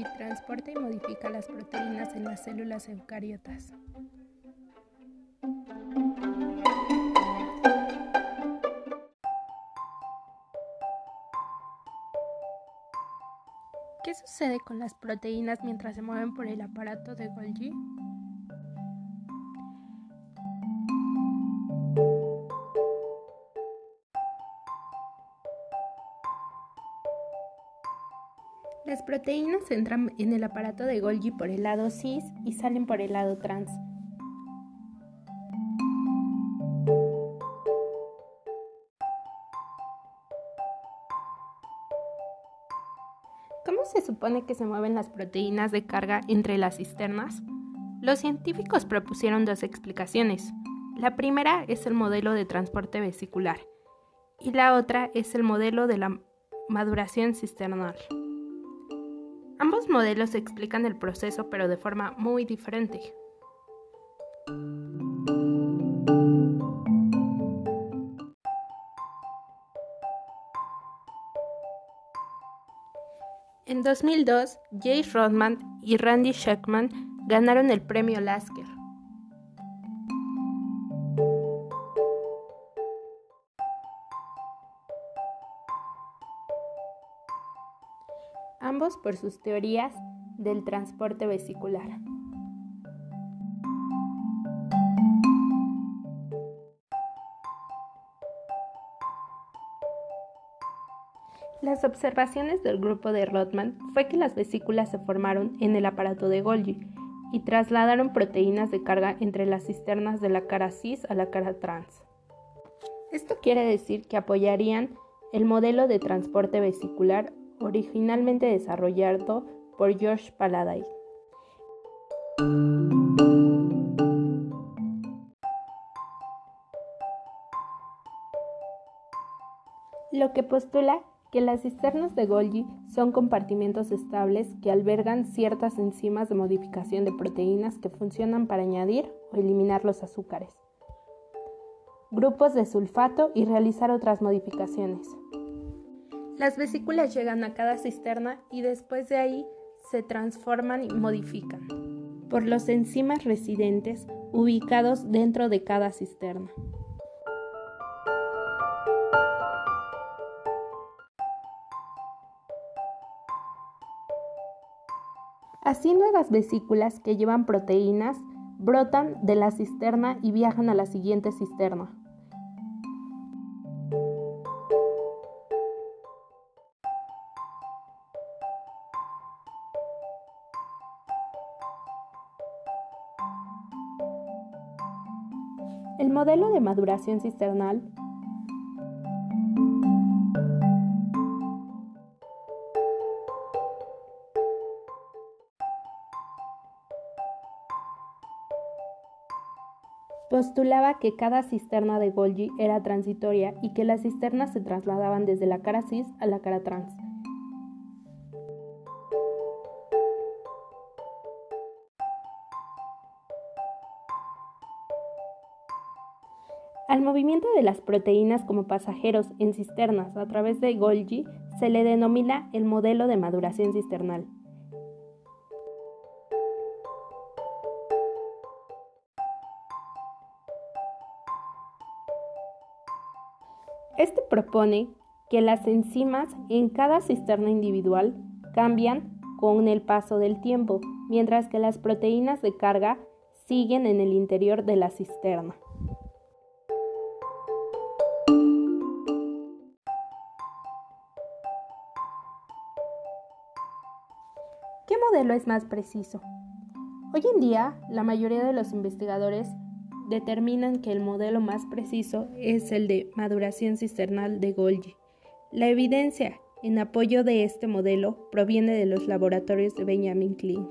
Golgi transporta y modifica las proteínas en las células eucariotas. ¿Qué sucede con las proteínas mientras se mueven por el aparato de Golgi? Proteínas entran en el aparato de Golgi por el lado cis y salen por el lado trans. ¿Cómo se supone que se mueven las proteínas de carga entre las cisternas? Los científicos propusieron dos explicaciones. La primera es el modelo de transporte vesicular y la otra es el modelo de la maduración cisternal. Ambos modelos explican el proceso pero de forma muy diferente. En 2002, Jay Rodman y Randy Sheckman ganaron el premio Lasker. Por sus teorías del transporte vesicular. Las observaciones del grupo de Rothman fue que las vesículas se formaron en el aparato de Golgi y trasladaron proteínas de carga entre las cisternas de la cara cis a la cara trans. Esto quiere decir que apoyarían el modelo de transporte vesicular originalmente desarrollado por George Palladay. Lo que postula que las cisternas de Golgi son compartimentos estables que albergan ciertas enzimas de modificación de proteínas que funcionan para añadir o eliminar los azúcares, grupos de sulfato y realizar otras modificaciones. Las vesículas llegan a cada cisterna y después de ahí se transforman y modifican por los enzimas residentes ubicados dentro de cada cisterna. Así nuevas vesículas que llevan proteínas brotan de la cisterna y viajan a la siguiente cisterna. El modelo de maduración cisternal postulaba que cada cisterna de Golgi era transitoria y que las cisternas se trasladaban desde la cara cis a la cara trans. Al movimiento de las proteínas como pasajeros en cisternas a través de Golgi se le denomina el modelo de maduración cisternal. Este propone que las enzimas en cada cisterna individual cambian con el paso del tiempo, mientras que las proteínas de carga siguen en el interior de la cisterna. Modelo es más preciso? Hoy en día, la mayoría de los investigadores determinan que el modelo más preciso es el de maduración cisternal de Golgi. La evidencia en apoyo de este modelo proviene de los laboratorios de Benjamin Klein.